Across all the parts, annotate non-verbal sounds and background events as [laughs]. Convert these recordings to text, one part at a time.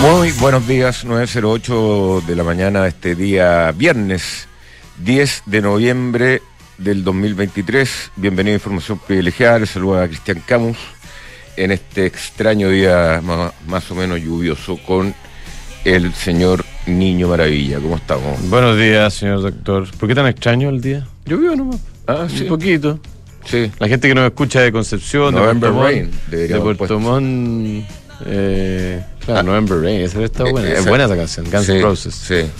Muy buenos días, 9.08 de la mañana este día viernes 10 de noviembre del 2023. Bienvenido a Información Privilegiada, les saluda a Cristian Camus en este extraño día más, más o menos lluvioso con el señor Niño Maravilla. ¿Cómo estamos? Buenos días, señor doctor. ¿Por qué tan extraño el día? Llovió nomás. Ah, sí. Un poquito. Sí. La gente que nos escucha de Concepción, de Puerto Rain, Montt, de Puerto. Montt, eh, claro, Ah. November Rain, esa está buena. es buena esa canción, Guns Sí, N' Roses. Sí.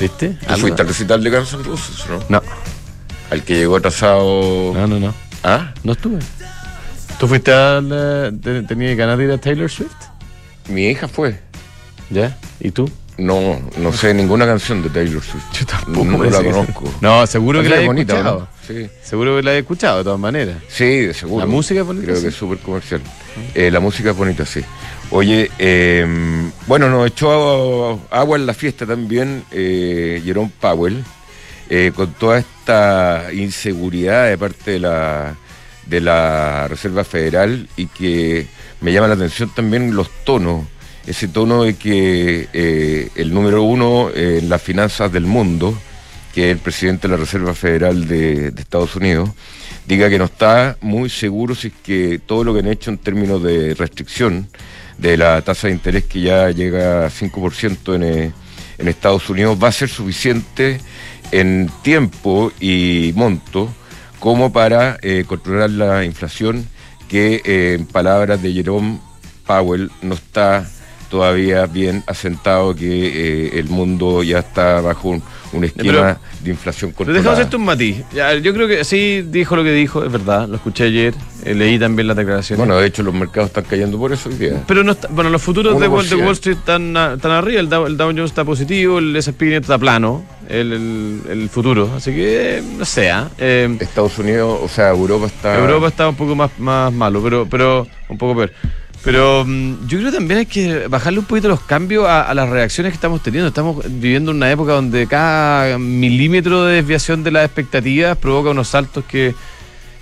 ¿Viste? ¿Tú fuiste al recital de Guns N' Roses, no? No, Al que llegó atrasado. no, no, no. ¿Ah? No estuve. ¿Tú fuiste al. te- ¿Tenías ganas de ir a Taylor Swift? Mi hija fue. ¿Ya? ¿Y tú? No, no sé ninguna canción de Taylor Swift. Yo tampoco No, me la conozco. No, seguro que la he bonita, escuchado. ¿no? Sí. Seguro que la he escuchado, de todas maneras. Sí, de seguro. La música es bonita, Creo sí. que es súper comercial. Eh, la música es bonita, sí. Oye, eh, bueno, nos echó agua en la fiesta también eh, Jerome Powell, eh, con toda esta inseguridad de parte de la, de la Reserva Federal y que me llama la atención también los tonos, ese tono de que eh, el número uno en las finanzas del mundo, que es el presidente de la Reserva Federal de, de Estados Unidos, diga que no está muy seguro si es que todo lo que han hecho en términos de restricción de la tasa de interés que ya llega a 5% en, eh, en Estados Unidos va a ser suficiente en tiempo y monto como para eh, controlar la inflación que eh, en palabras de Jerome Powell no está todavía bien asentado que eh, el mundo ya está bajo un, un esquema Pero- de inflación Pero controlada. dejamos esto un matiz. Ya, yo creo que sí dijo lo que dijo, es verdad, lo escuché ayer, eh, leí también las declaraciones. Bueno, de hecho los mercados están cayendo por eso hoy día. pero no está- bueno, los futuros de Wall, de 1%. Wall Street están, están arriba, el Dow, el Dow Jones está positivo, el S&P 500 está plano, el, el- el futuro, así que no sé. ¿ah? Eh, Estados Unidos, o sea, Europa está... Europa está un poco más, más malo, pero, pero un poco peor. Pero mm, yo creo también hay que bajarle un poquito los cambios a, a las reacciones que estamos teniendo. Estamos viviendo una época donde cada milímetro de desviación de las expectativas provoca unos saltos que...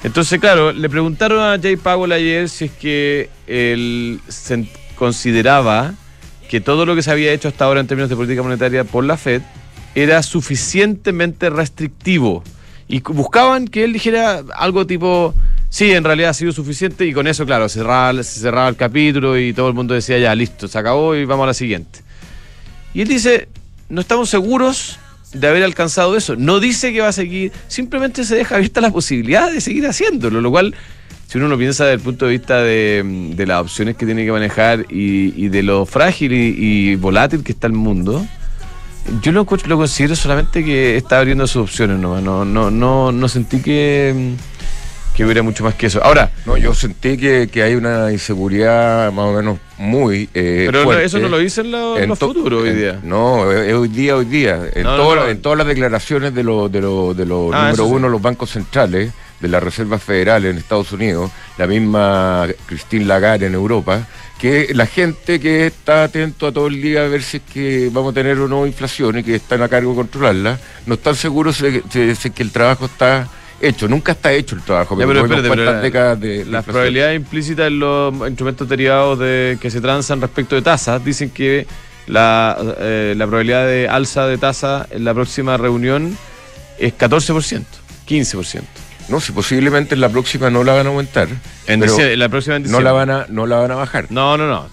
Entonces, claro, le preguntaron a Jay Powell ayer si es que él se consideraba que todo lo que se había hecho hasta ahora en términos de política monetaria por la Fed era suficientemente restrictivo. Y buscaban que él dijera algo tipo, sí, en realidad ha sido suficiente, y con eso, claro, cerraba, se cerraba el capítulo y todo el mundo decía, ya, listo, se acabó y vamos a la siguiente. Y él dice, no estamos seguros de haber alcanzado eso. No dice que va a seguir, simplemente se deja abierta la posibilidad de seguir haciéndolo, lo cual, si uno lo piensa desde el punto de vista de, de las opciones que tiene que manejar y, y de lo frágil y, y volátil que está el mundo, yo lo, lo considero solamente que está abriendo sus opciones nomás. No, no, no, no sentí que, mm, que hubiera mucho más que eso. Ahora, No, yo sentí que, que hay una inseguridad más o menos muy eh, pero fuerte. eso no lo dicen los, En los to- futuros hoy en- día. No, hoy día, hoy día. En, No, no, todo- no. en todas las declaraciones de los de los de los Ah, número sí. uno, los bancos centrales, de la Reserva Federal en Estados Unidos, la misma Christine Lagarde en Europa, que la gente que está atento a todo el día a ver si es que vamos a tener o no inflación y que están a cargo de controlarla, no están seguros de, de- de que el trabajo está hecho. Nunca está hecho el trabajo. Ya, pero porque espérate, cuántas pero décadas de- de Las probabilidades implícitas en los instrumentos derivados de, que se transan respecto de tasas dicen que la, eh, la probabilidad de alza de tasa en la próxima reunión es 14%, 15%. No, si posiblemente en la próxima no la van a aumentar. En, pero la próxima en no la van a, no la van a bajar. No, no, no.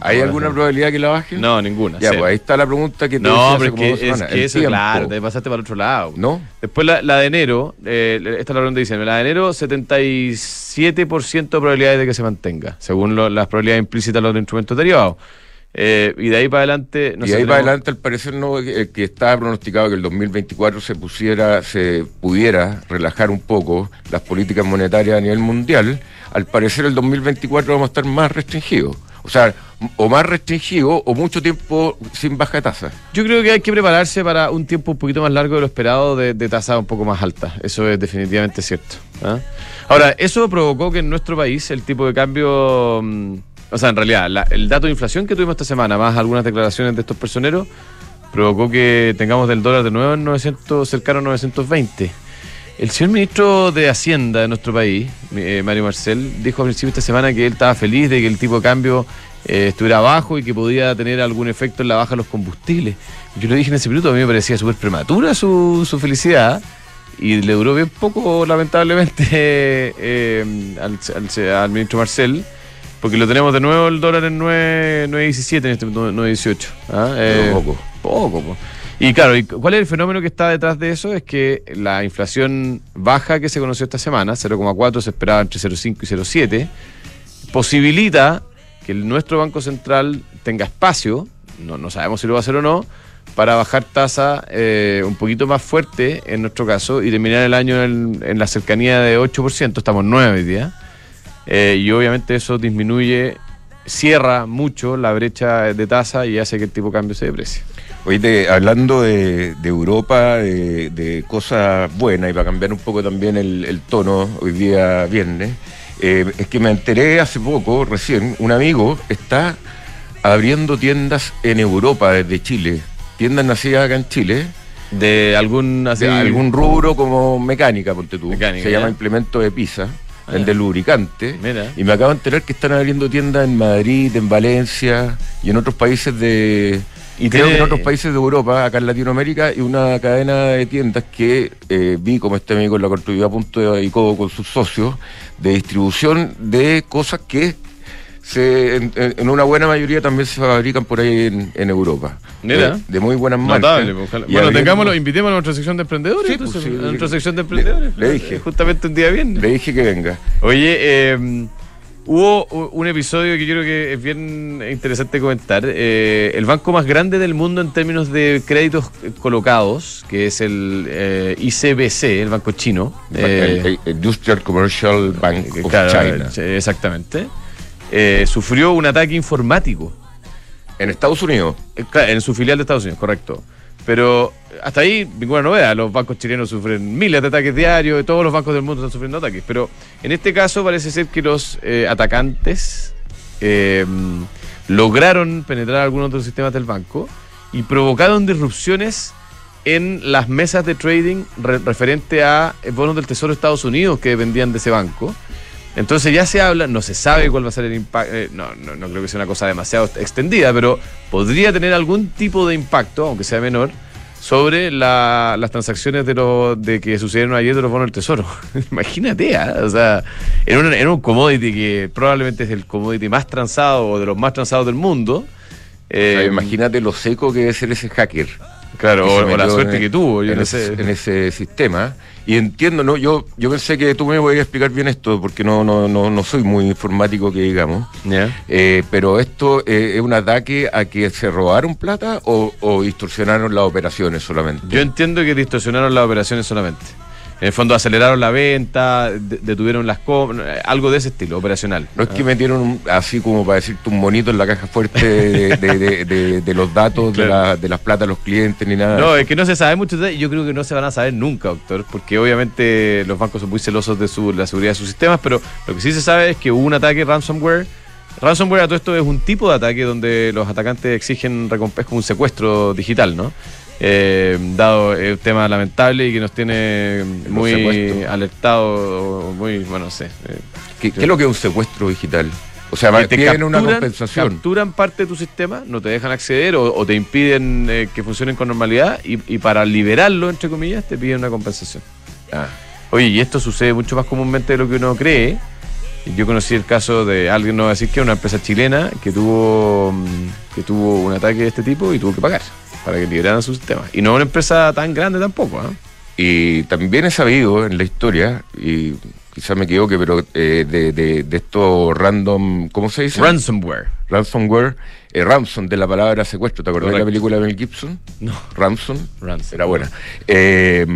¿Hay alguna no. probabilidad que la bajen? No, ninguna. Ya, cero. pues ahí está la pregunta que te No, hace pero es que, dos es semanas. que El eso, tiempo. claro, te pasaste para el otro lado. ¿No? Después la, la de enero, eh, esta es la ronda de diciembre, la de enero 77% de probabilidades de que se mantenga, según lo- las probabilidades implícitas de los instrumentos derivados. Eh, y de ahí para adelante... no y sé, ahí para adelante, al parecer, no, eh, que estaba pronosticado que el 2024 se pusiera, se pudiera relajar un poco las políticas monetarias a nivel mundial. Al parecer, el 2024 vamos a estar más restringidos. O sea, o más restringidos o mucho tiempo sin baja tasa. Yo creo que hay que prepararse para un tiempo un poquito más largo de lo esperado de, de tasa un poco más alta. Eso es definitivamente cierto. ¿ah? Ahora, eso provocó que en nuestro país el tipo de cambio, mm, o sea, en realidad, el dato de inflación que tuvimos esta semana, más algunas declaraciones de estos personeros, provocó que tengamos del dólar de nuevo en 900, cercano a 920. El señor ministro de Hacienda de nuestro país, eh, Mario Marcel, dijo a principio de esta semana que él estaba feliz de que el tipo de cambio eh, estuviera bajo y que podía tener algún efecto en la baja de los combustibles. Yo lo dije en ese minuto, a mí me parecía súper prematura su, su felicidad y le duró bien poco, lamentablemente, [laughs] eh, al ministro Marcel, porque lo tenemos de nuevo el dólar en 9 9.17 en este momento, 9.18. ¿ah? Eh, poco. Poco, po. Y claro, ¿y cuál es el fenómeno que está detrás de eso? Es que la inflación baja que se conoció esta semana, 0,4, se esperaba entre 0,5 y 0,7, posibilita que nuestro Banco Central tenga espacio, no, no sabemos si lo va a hacer o no, para bajar tasa eh, un poquito más fuerte en nuestro caso y terminar el año en, en la cercanía de 8%, estamos en 9 hoy día, Eh, y obviamente eso disminuye, cierra mucho la brecha de tasa y hace que el tipo de cambio se deprecie. Oye, te- hablando de, de Europa, de, de cosas buenas, y para cambiar un poco también el, el tono, hoy día viernes, eh, es que me enteré hace poco, recién, un amigo está abriendo tiendas en Europa desde Chile, tiendas nacidas acá en Chile, De algún así, de algún rubro como mecánica, ponte tú, Mecánica, se llama ya. implemento de pizza, Ah, el de lubricante, Mira. y me acabo de enterar que están abriendo tiendas en Madrid, en Valencia y en otros países de... Y creo que en otros países de Europa, acá en Latinoamérica, y una cadena de tiendas que eh, vi como este amigo en la construida a punto de dedicó con sus socios, de distribución de cosas que se, en, en- en una buena mayoría también se fabrican por ahí en, en Europa. Mira. De, de muy buenas marcas. Notable, pues, Bueno, abriendo- tengámoslo, invitémoslo a nuestra sección de emprendedores. Sí, entonces, pues, sí, a nuestra le- sección de le- emprendedores. le dije. Justamente un día viernes. Le dije que venga. Oye, eh, hubo un episodio que yo creo que es bien interesante comentar. Eh, el banco más grande del mundo en términos de créditos eh, colocados, que es el eh, ICBC, el banco chino. eh, el, el Industrial Commercial Bank eh, of claro, China. eh, Exactamente. Eh, sufrió un ataque informático. En Estados Unidos. Eh, En su filial de Estados Unidos, correcto. Pero hasta ahí, ninguna novedad. Los bancos chilenos sufren miles de ataques diarios, todos los bancos del mundo están sufriendo ataques. Pero en este caso parece ser que los eh, atacantes eh, lograron penetrar algunos de los sistemas del banco y provocaron disrupciones en las mesas de trading re- referente a eh, bonos del Tesoro de Estados Unidos que dependían de ese banco. Entonces ya se habla, no se sabe cuál va a ser el impacto, no, no, no creo que sea una cosa demasiado extendida, pero podría tener algún tipo de impacto, aunque sea menor, sobre la- las transacciones de, lo, de que sucedieron ayer de los bonos del Tesoro. [laughs] Imagínate, ¿ah? o sea, en un, en un commodity que probablemente es el commodity más transado o de los más transados del mundo. O sea, eh, imagínate lo seco que debe ser ese hacker. Claro, o, o la suerte en- que tuvo, yo en no ese, sé. en ese sistema. Y entiendo, ¿no? Yo, yo pensé que tú me podías explicar bien esto, porque no, no, no, no soy muy informático que digamos. Eh, pero esto eh, es un ataque a que se robaron plata o, o distorsionaron las operaciones solamente. Yo entiendo que distorsionaron las operaciones solamente. En el fondo aceleraron la venta, de- detuvieron las compras, algo de ese estilo, operacional. No es que metieron un- así como para decirte un monito en la caja fuerte de, de- de- de- de los datos de, Claro. la- de las platas de los clientes ni nada. No, es que no se sabe mucho de y yo creo que no se van a saber nunca, doctor, porque obviamente los bancos son muy celosos de su, la seguridad de sus sistemas, pero lo que sí se sabe es que hubo un ataque ransomware. Ransomware a todo esto es un tipo de ataque donde los atacantes exigen recompensa, como un secuestro digital, ¿no? Eh, dado el tema lamentable y que nos tiene muy alertado, muy, bueno, no sé. eh, ¿Qué, qué es lo que es un secuestro digital? O sea, te tienen una compensación. Capturan parte de tu sistema, no te dejan acceder o, o te impiden eh, que funcionen con normalidad y, y para liberarlo, entre comillas, te piden una compensación. Ah, Oye, y esto sucede mucho más comúnmente de lo que uno cree. Yo conocí el caso de alguien, no voy a decir que una empresa chilena que tuvo, mm, que tuvo un ataque de este tipo y tuvo que pagar para que liberaran su sistema. Y no una empresa tan grande tampoco. ¿ah? Y también he sabido en la historia, y quizás me equivoque, pero eh, de, de, de estos random, ¿cómo se dice? Ransomware. Ransomware, eh, ransom de la palabra secuestro. ¿Te acordás de la película de Mel Gibson? No. Ransom. Ransom. Era buena. Eh,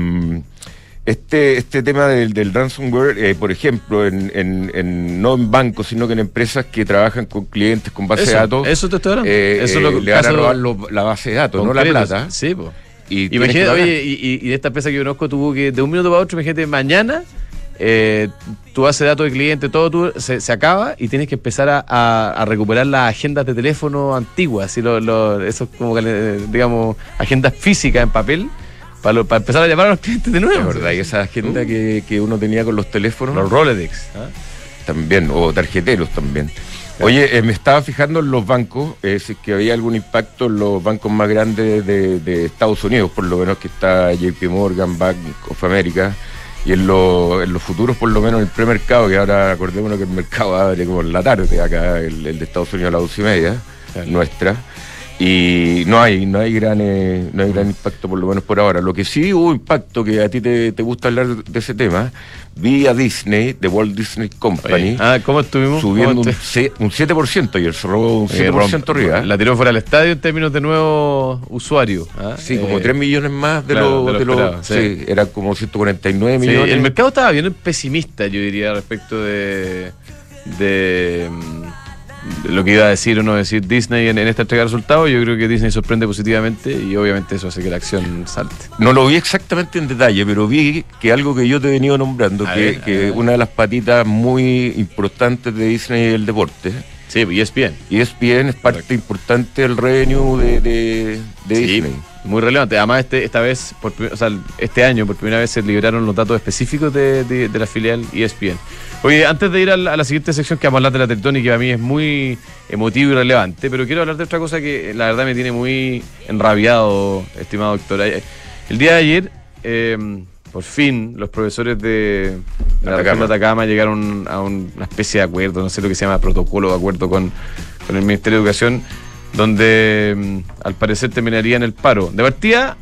este, este tema del, del ransomware, eh, por ejemplo, en, en- en- no en bancos, sino que en empresas que trabajan con clientes con base Eso, de datos, eso te estoy hablando. eh, Eso es lo eh, que- le van a robar lo- la base de datos, no la plata. Sí, pues. Y Imagínate, oye, y, y- y de esta empresa que yo conozco tuvo que de un minuto para otro, imagínate, mañana eh, tu base de datos de cliente, todo tu- se, se acaba y tienes que empezar a, a- a recuperar las agendas de teléfono antiguas, así lo, lo- eso es como, eh, digamos, agendas físicas en papel, para, lo- para empezar a llamar a los clientes de Es nuevo. verdad, y esa agenda Uh. que, que uno tenía con los teléfonos Los Rolodex. ¿ah? también, o tarjeteros también. Oye, eh, me estaba fijando en los bancos, eh, si es que había algún impacto en los bancos más grandes de, de Estados Unidos, por lo menos que está JP Morgan, Bank of America, y en, lo- en los futuros, por lo menos en el premercado, que ahora acordémonos que el mercado abre como en la tarde, acá el, el de Estados Unidos a las once y media, nuestra. Y no hay, no hay gran eh, no hay gran impacto por lo menos por ahora. Lo que sí hubo impacto, que a ti te, te gusta hablar de ese tema, vi a Disney, de Walt Disney Company, Ah, ¿cómo estuvimos? subiendo ¿Cómo un, te- un 7% ayer, se robó un Eh, 7% romp- arriba. La tiró fuera del estadio en términos de nuevo usuario. ¿ah? Sí, como Eh, 3 millones más de claro, lo, de lo de lo- esperado, sí. sí, eran como 149 Sí, millones. el mercado estaba bien pesimista, yo diría, respecto de, de lo que iba a decir o no decir Disney en, en esta entrega de resultados. Yo creo que Disney sorprende positivamente y obviamente eso hace que la acción salte. No lo vi exactamente en detalle, pero vi que algo que yo te he venido nombrando, A que, ver, a que ver. una de las patitas muy importantes de Disney es el deporte. Sí, y es bien. Y ESPN es parte importante del revenue de, de, de Sí, Disney. muy relevante. Además, este, esta vez, por, o sea, este año, por primera vez se liberaron los datos específicos de, la filial ESPN. Oye, antes de ir a la, a la siguiente sección que vamos a hablar de la Teletón que para mí es muy emotivo y relevante, pero quiero hablar de otra cosa que la verdad me tiene muy enrabiado, estimado doctor. El día de ayer, eh, por fin, los profesores de, de la región de Atacama. Atacama llegaron a un- una especie de acuerdo, no sé lo que se llama protocolo de acuerdo con, con el Ministerio de Educación, donde mm, al parecer terminarían el paro. De partida,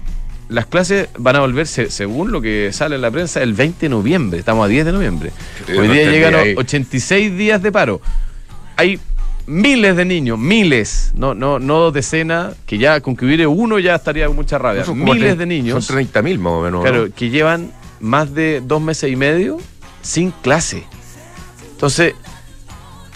las clases van a volverse, según lo que sale en la prensa, el 20 de noviembre. Estamos a 10 de noviembre. Hoy no día llegan ahí. 86 días de paro. Hay miles de niños, miles, no, no, no decenas, que ya con que hubiera uno ya estaría con mucha rabia. Miles de niños. Son 30 mil más o menos. Claro, ¿no? que llevan más de dos meses y medio sin clase. Entonces,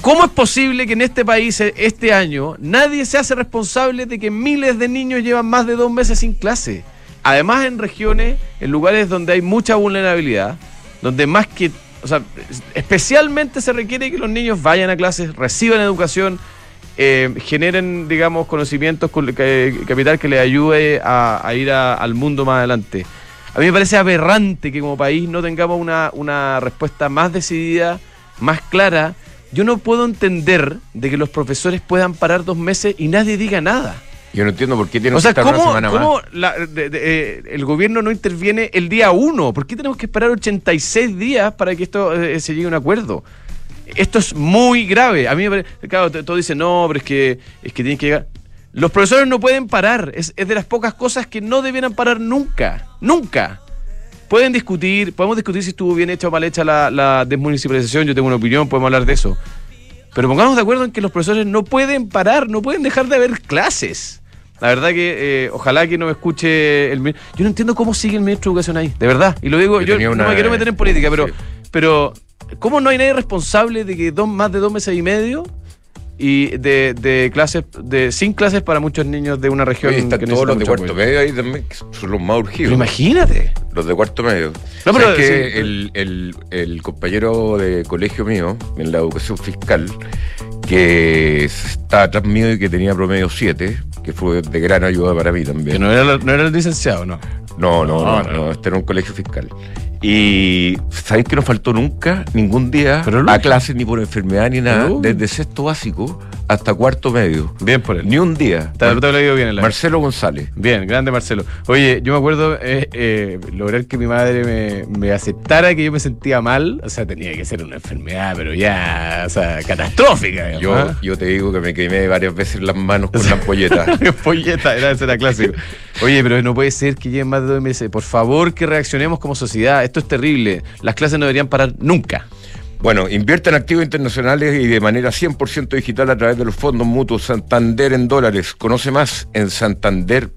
¿cómo es posible que en este país, eh, este año, nadie se hace responsable de que miles de niños llevan más de dos meses sin clase? Además, en regiones, en lugares donde hay mucha vulnerabilidad, donde más que, o sea, especialmente se requiere que los niños vayan a clases, reciban educación, eh, generen, digamos, conocimientos, con- que- capital que les ayude a, ir al mundo más adelante. A mí me parece aberrante que como país no tengamos una, una respuesta más decidida, más clara. Yo no puedo entender de que los profesores puedan parar dos meses y nadie diga nada. Yo no entiendo por qué tiene O sea, que estar ¿cómo, una semana cómo más. la- de- de- eh, el gobierno no interviene el día uno? ¿Por qué tenemos que esperar 86 días para que esto eh, se llegue a un acuerdo? Esto es muy grave. A mí me parece, claro, todos dicen, no, pero es que, es que tienen que llegar. Los profesores no pueden parar. Es, es de las pocas cosas que no debieran parar nunca. Nunca. Pueden discutir, podemos discutir si estuvo bien hecha o mal hecha la, la desmunicipalización. Yo tengo una opinión, podemos hablar de eso. Pero pongamos de acuerdo en que los profesores no pueden parar, no pueden dejar de haber clases. La verdad que eh, ojalá que no me escuche el mi- Yo no entiendo cómo sigue el ministro de Educación ahí, de verdad. Y lo digo, Yo no me quiero meter en política, pero, Sí. pero ¿cómo no hay nadie responsable de que dos, más de dos meses y medio y de, de clases, de sin clases para muchos niños de una región Oye, están que todos los de cuarto apoyo? medio ahí también, que son los más urgidos. Pero imagínate. Los de cuarto medio. No, No, pero que sí. el, el- el compañero de colegio mío, en la educación fiscal, que está atrás mío y que tenía promedio 7, que fue de gran ayuda para mí Que también. no era, no era el licenciado, ¿no? No, no, No, no, no. este era un colegio fiscal. Y ¿sabéis que no faltó nunca, ningún día, Pero a clases ni por enfermedad ni nada, desde sexto básico hasta cuarto medio? Bien por él. Ni un día. Te, te lo digo bien en la Marcelo González. Bien, grande Marcelo. Oye, yo me acuerdo eh, eh, lograr que mi madre me, me aceptara que yo me sentía mal. O sea, tenía que ser una enfermedad, pero ya, o sea, catastrófica. Yo, ¿ah? yo te digo que me quemé varias veces las manos con la ampolleta. Polleta, era, ese era clásico. Oye, pero no puede ser que lleven más de dos meses. Por favor, que reaccionemos como sociedad. Esto es terrible. Las clases no deberían parar nunca. Bueno, invierte en activos internacionales y de manera 100% digital a través de los fondos mutuos Santander en dólares. Conoce más en santander.cl.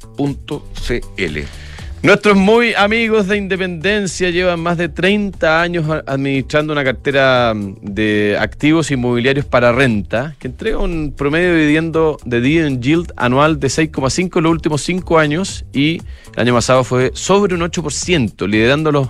Nuestros muy amigos de Independencia llevan más de 30 años administrando una cartera mm, de activos inmobiliarios para renta que entrega un promedio de dividendo de dividend yield anual de 6,5 en los últimos 5 años y el año pasado fue sobre un 8%, liderando los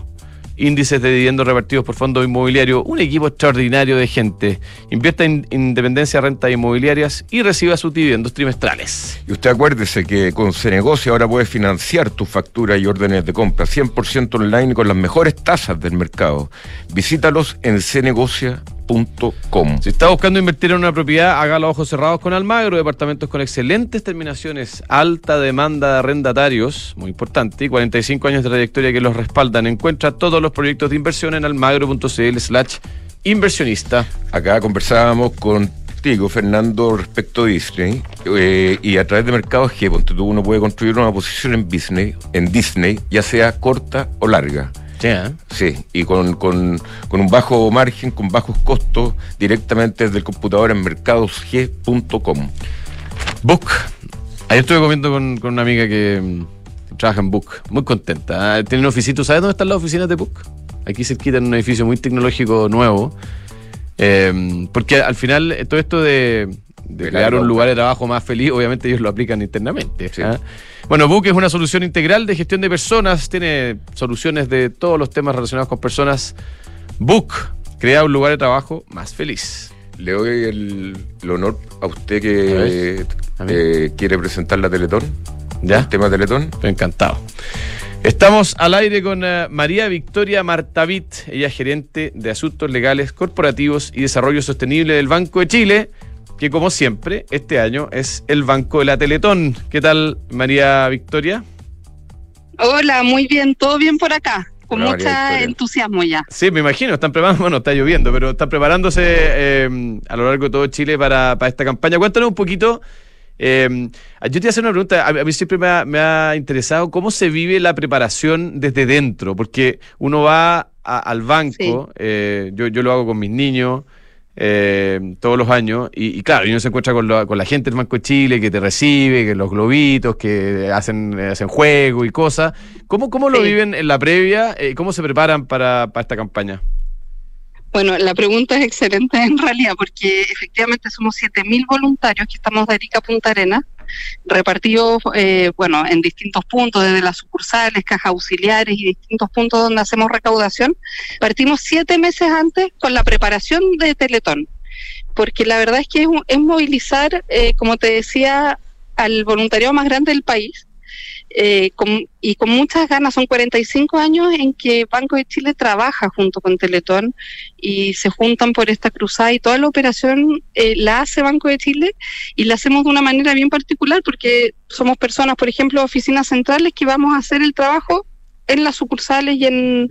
índices de dividendos repartidos por fondos inmobiliarios, un equipo extraordinario de gente. Invierta en Independencia Rentas Inmobiliarias y reciba sus dividendos trimestrales. Y usted acuérdese que con Cenegocia ahora puede financiar tus facturas y órdenes de compra 100% online con las mejores tasas del mercado. Visítalos en cenegocia.cl. g.com. Si está buscando invertir en una propiedad, haga los ojos cerrados con Almagro, departamentos con excelentes terminaciones, alta demanda de arrendatarios, muy importante, y 45 años de trayectoria que los respaldan. Encuentra todos los proyectos de inversión en almagro.cl slash inversionista. Acá conversábamos contigo, Fernando, respecto a Disney, eh, y a través de Mercado G, ponte tú, uno puede construir una posición en Disney, en Disney, ya sea corta o larga. Sí, ¿eh? Sí, y con, con- con un bajo margen, con bajos costos, directamente desde el computador en mercadosg.com. Book. Ayer estuve comiendo con, con una amiga que mm, trabaja en Book. Muy contenta. Ah, Tiene una oficina. ¿Tú sabes dónde están las oficinas de Book? Aquí cerquita en un edificio muy tecnológico nuevo. Eh, porque al final eh, todo esto de, de crear un lugar de trabajo más feliz, obviamente ellos lo aplican internamente. Sí. ¿ah? Bueno, Book es una solución integral de gestión de personas. Tiene soluciones de todos los temas relacionados con personas. Book crea un lugar de trabajo más feliz. Le doy el, el honor a usted que a eh, quiere presentar la Teletón. ¿Ya? El tema Teletón. Estoy encantado. Estamos al aire con eh, María Victoria Martavit, ella es gerente de Asuntos Legales, Corporativos y Desarrollo Sostenible del Banco de Chile, que como siempre, este año es el Banco de la Teletón. ¿Qué tal, María Victoria? Hola, muy bien, todo bien por acá, con María mucho entusiasmo ya. Sí, me imagino, están preparando, bueno, está lloviendo, pero están preparándose eh, a lo largo de todo Chile para, para esta campaña. Cuéntanos un poquito. eh, yo te voy a hacer una pregunta, a, mí siempre me ha, me ha interesado cómo se vive la preparación desde dentro, porque uno va a- al banco, eh, yo, yo lo hago con mis niños eh, todos los años, y, y claro, y uno se encuentra con, la- con la gente del Banco de Chile que te recibe, que los globitos, que hacen, hacen juego y cosas. ¿Cómo, cómo lo Sí. viven en la previa? Eh, ¿Cómo se preparan para, para esta campaña? Bueno, la pregunta es excelente en realidad, porque efectivamente somos 7.000 voluntarios que estamos de Arica a Punta Arena, repartidos, eh, bueno, en distintos puntos, desde las sucursales, cajas auxiliares y distintos puntos donde hacemos recaudación. Partimos siete meses antes con la preparación de Teletón, porque la verdad es que es, es movilizar, eh, como te decía, al voluntariado más grande del país. Eh, con- y con muchas ganas, son 45 años en que Banco de Chile trabaja junto con Teletón y se juntan por esta cruzada y toda la operación eh, la hace Banco de Chile y la hacemos de una manera bien particular porque somos personas, por ejemplo, oficinas centrales que vamos a hacer el trabajo en las sucursales y en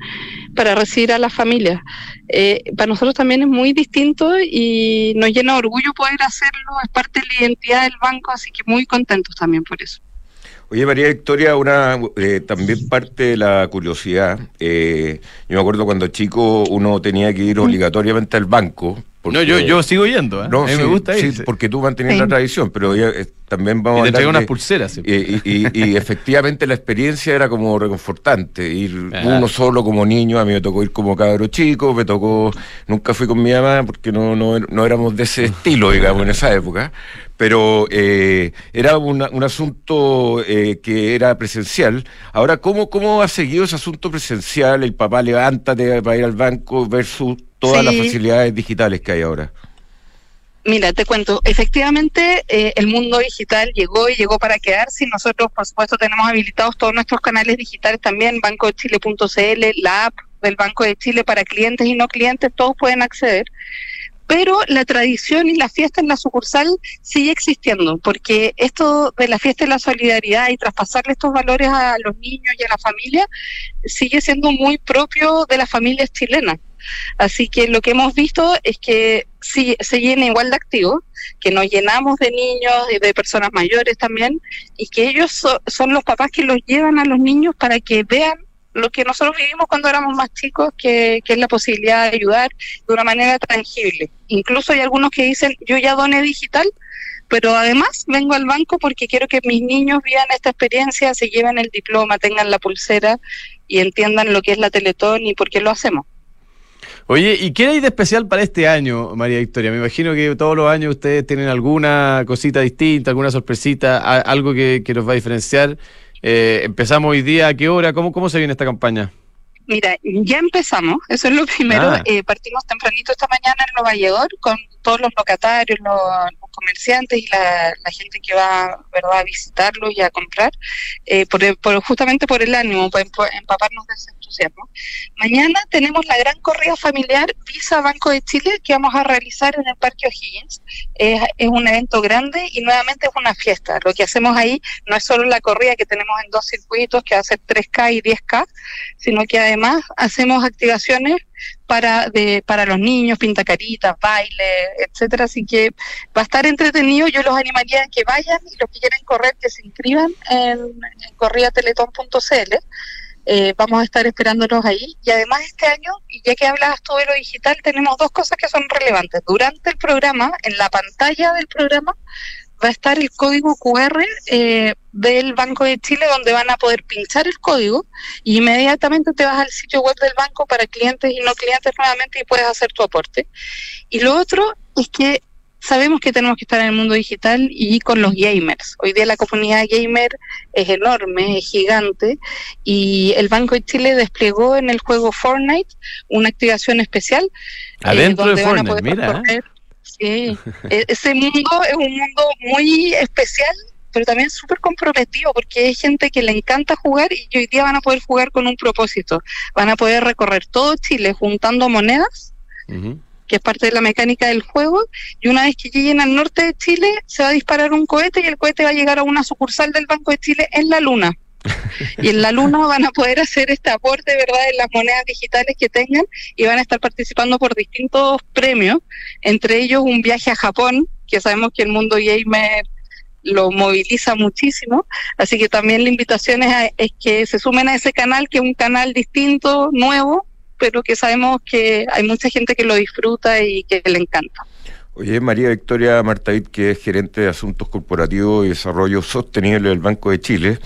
para recibir a las familias. Eh, para nosotros también es muy distinto y nos llena de orgullo poder hacerlo, es parte de la identidad del banco, así que muy contentos también por eso. Oye, María Victoria, una eh, también parte de la curiosidad. eh, yo me acuerdo cuando chico uno tenía que ir obligatoriamente al banco. No, yo, yo sigo yendo, ¿eh? No, a mí sí, me gusta ir. sí, porque tú mantienes Sí. la tradición, pero ya, eh, también vamos y a te traigo unas pulseras. sí. y, y- y [laughs] efectivamente la experiencia era como reconfortante, ir Ajá. uno solo como niño, a mí me tocó ir como cabro chico, me tocó, nunca fui con mi mamá porque no, no, no éramos de ese estilo, digamos, en esa época, pero eh, era una- un asunto eh, que era presencial. Ahora, ¿cómo, ¿cómo ha seguido ese asunto presencial? El papá levántate para ir al banco versus todas Sí. las facilidades digitales que hay ahora. Mira, te cuento, efectivamente eh, el mundo digital llegó y llegó para quedarse y nosotros, por supuesto, tenemos habilitados todos nuestros canales digitales también, bancochile.cl, la app del Banco de Chile para clientes y no clientes, todos pueden acceder. Pero la tradición y la fiesta en la sucursal sigue existiendo, porque esto de la fiesta de la solidaridad y traspasarle estos valores a los niños y a la familia sigue siendo muy propio de las familias chilenas. Así que lo que hemos visto es que sí, se llena igual de activos, que nos llenamos de niños y de personas mayores también, y que ellos so- son los papás que los llevan a los niños para que vean lo que nosotros vivimos cuando éramos más chicos, que, que es la posibilidad de ayudar de una manera tangible. Incluso hay algunos que dicen, yo ya doné digital, pero además vengo al banco porque quiero que mis niños vivan esta experiencia, se lleven el diploma, tengan la pulsera y entiendan lo que es la Teletón y por qué lo hacemos. Oye, ¿y qué hay de especial para este año, María Victoria? Me imagino que todos los años ustedes tienen alguna cosita distinta, alguna sorpresita, algo que, que nos va a diferenciar. Eh, empezamos hoy día, ¿a qué hora? ¿Cómo, cómo se viene esta campaña? Mira, ya empezamos, eso es lo primero. Ah. Eh, partimos tempranito esta mañana en Nueva York con todos los locatarios, los, comerciantes y la, gente que va ¿verdad? a visitarlo y a comprar, eh, por, justamente por el ánimo, para empaparnos de ese entusiasmo. Mañana tenemos la gran corrida familiar Visa Banco de Chile que vamos a realizar en el Parque O'Higgins. Es, es un evento grande y nuevamente es una fiesta. Lo que hacemos ahí no es solo la corrida que tenemos en dos circuitos, que va a ser 3K y 10K, sino que además hacemos activaciones para de, para los niños, pintacaritas, baile, etcétera, así que va a estar entretenido, yo los animaría a que vayan y los que quieren correr que se inscriban en, en corridateleton.cl. Eh, vamos a estar esperándolos ahí y además este año, y ya que hablabas tú de lo digital, tenemos dos cosas que son relevantes. Durante el programa, en la pantalla del programa, va a estar el código QR eh, del Banco de Chile donde van a poder pinchar el código y inmediatamente te vas al sitio web del banco para clientes y no clientes nuevamente y puedes hacer tu aporte. Y lo otro es que sabemos que tenemos que estar en el mundo digital y con los gamers. Hoy día la comunidad gamer es enorme, es gigante y el Banco de Chile desplegó en el juego Fortnite una activación especial. Eh, Adentro de Fortnite, mira. Sí, e-, ese mundo es un mundo muy especial, pero también súper comprometido, porque hay gente que le encanta jugar y hoy día van a poder jugar con un propósito. Van a poder recorrer todo Chile juntando monedas, que es parte de la mecánica del juego, y una vez que lleguen al norte de Chile, se va a disparar un cohete y el cohete va a llegar a una sucursal del Banco de Chile en la Luna. Y en la luna van a poder hacer este aporte, ¿verdad?, en las monedas digitales que tengan y van a estar participando por distintos premios, entre ellos un viaje a Japón, que sabemos que el mundo gamer lo moviliza muchísimo, así que también la invitación es, es que se sumen a ese canal, que es un canal distinto, nuevo, pero que sabemos que hay mucha gente que lo disfruta y que le encanta. Oye, María Victoria Martavid, que es gerente de Asuntos Corporativos y Desarrollo Sostenible del Banco de Chile.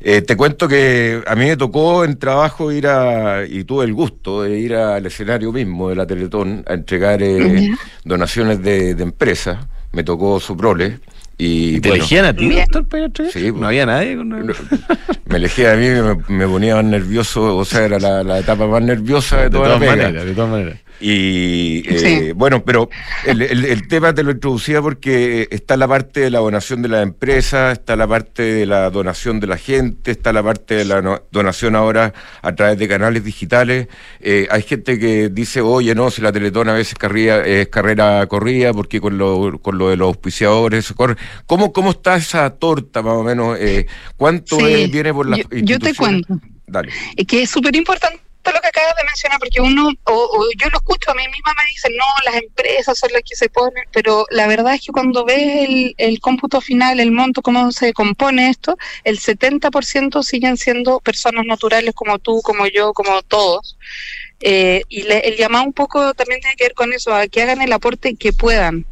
Eh, te cuento que a mí me tocó en trabajo ir a, y tuve el gusto de ir al escenario mismo de la Teletón a entregar eh, donaciones de, de empresas. Me tocó su prole. Y, ¿Te elegían a ti, doctor Sí, no había nadie. [laughs] Me elegían a mí, me, me ponía más nervioso, o sea, era la, la etapa más nerviosa de, toda todas maneras, De todas maneras. Y eh, bueno, pero el, el, tema te lo introducía porque está la parte de la donación de la empresa, está la parte de la donación de la gente, está la parte de la donación ahora a través de canales digitales. Eh, hay gente que dice, oye, no, si la Teletón a veces carría, es carrera corrida porque con lo, con lo de los auspiciadores se corre. ¿Cómo, ¿Cómo está esa torta más o menos? Eh, ¿Cuánto viene por la yo, yo te cuento. Dale. Que es súper importante lo que acabas de mencionar, porque uno, o, yo lo escucho, a mí misma me dicen, no, las empresas son las que se ponen, pero la verdad es que cuando ves el, el cómputo final, el monto, cómo se compone esto, el 70% siguen siendo personas naturales como tú, como yo, como todos. Eh, y el llamado un poco también tiene que ver con eso, a que hagan el aporte que puedan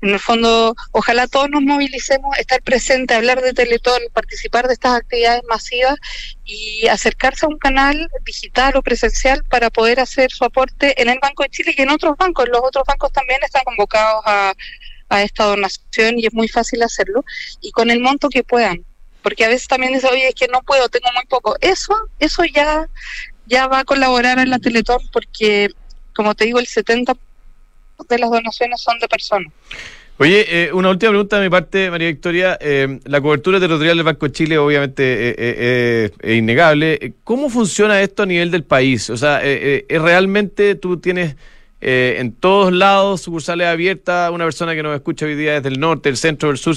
en el fondo, ojalá todos nos movilicemos, estar presente, hablar de Teletón, participar de estas actividades masivas y acercarse a un canal digital o presencial para poder hacer su aporte en el Banco de Chile y en otros bancos. Los otros bancos también están convocados a, esta donación y es muy fácil hacerlo y con el monto que puedan. Porque a veces también dicen, oye, es que no puedo, tengo muy poco. Eso, eso ya, ya va a colaborar en la Teletón porque, como te digo, el 70% de las donaciones son de personas. Oye, eh, una última pregunta de mi parte, María Victoria. Eh, la cobertura territorial del Banco de Chile obviamente eh, es innegable. ¿Cómo funciona esto a nivel del país? O sea, ¿es realmente tú tienes en todos lados sucursales abiertas? Una persona que nos escucha hoy día desde el norte, el centro, el sur,